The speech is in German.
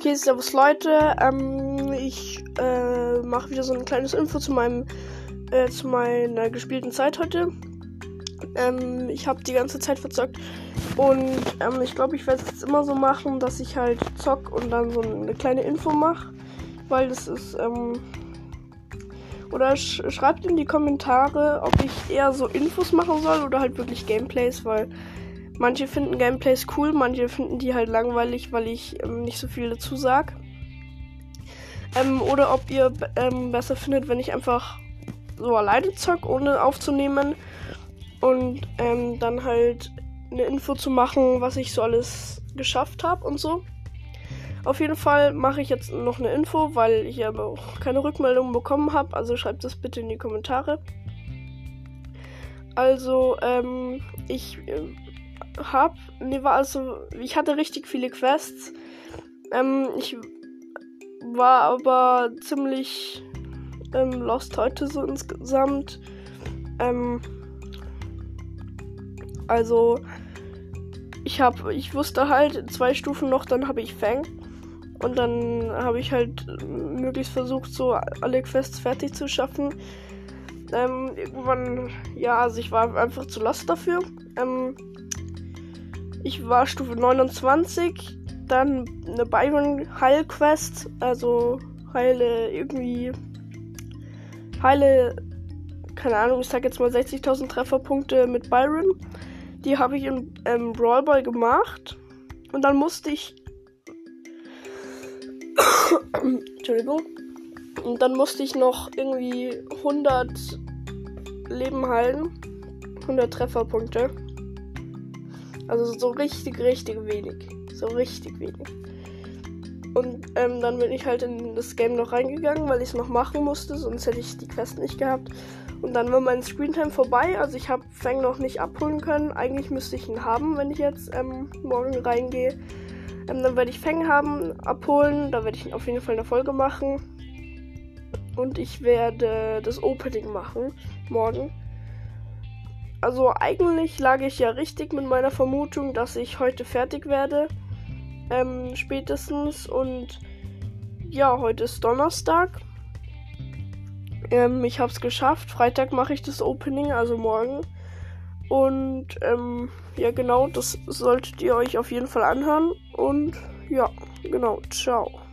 Okay, servus Leute. Ähm, ich äh, mache wieder so ein kleines Info zu meinem äh, zu meiner gespielten Zeit heute. Ähm, ich habe die ganze Zeit verzockt und ähm, ich glaube, ich werde es jetzt immer so machen, dass ich halt zock und dann so eine kleine Info mache, weil das ist ähm, oder sch schreibt in die Kommentare, ob ich eher so Infos machen soll oder halt wirklich Gameplays, weil Manche finden Gameplays cool, manche finden die halt langweilig, weil ich ähm, nicht so viel dazu sag. Ähm, oder ob ihr ähm, besser findet, wenn ich einfach so alleine zock, ohne aufzunehmen. Und ähm, dann halt eine Info zu machen, was ich so alles geschafft habe und so. Auf jeden Fall mache ich jetzt noch eine Info, weil ich aber auch keine Rückmeldung bekommen habe. Also schreibt das bitte in die Kommentare. Also, ähm, ich äh, hab, nee, war also, ich hatte richtig viele Quests. Ähm, ich war aber ziemlich ähm, lost heute so insgesamt. Ähm, also, ich habe, ich wusste halt zwei Stufen noch, dann habe ich Fang. Und dann habe ich halt möglichst versucht, so alle Quests fertig zu schaffen. Ähm, irgendwann, ja, also ich war einfach zu lost dafür. Ähm, ich war Stufe 29. Dann eine Byron Heilquest. Also heile irgendwie. Heile. Keine Ahnung, ich sag jetzt mal 60.000 Trefferpunkte mit Byron. Die habe ich im ähm, Brawl Ball gemacht. Und dann musste ich. Entschuldigung. Und dann musste ich noch irgendwie 100 Leben heilen. 100 Trefferpunkte. Also so richtig, richtig wenig. So richtig wenig. Und ähm, dann bin ich halt in das Game noch reingegangen, weil ich es noch machen musste, sonst hätte ich die Quest nicht gehabt. Und dann war mein Screentime vorbei. Also ich habe Fang noch nicht abholen können. Eigentlich müsste ich ihn haben, wenn ich jetzt ähm, morgen reingehe. Ähm, dann werde ich Fang haben, abholen. Da werde ich auf jeden Fall eine Folge machen. Und ich werde das Opening machen morgen. Also eigentlich lag ich ja richtig mit meiner Vermutung, dass ich heute fertig werde. Ähm, spätestens. Und ja, heute ist Donnerstag. Ähm, ich habe es geschafft. Freitag mache ich das Opening, also morgen. Und ähm, ja, genau, das solltet ihr euch auf jeden Fall anhören. Und ja, genau, ciao.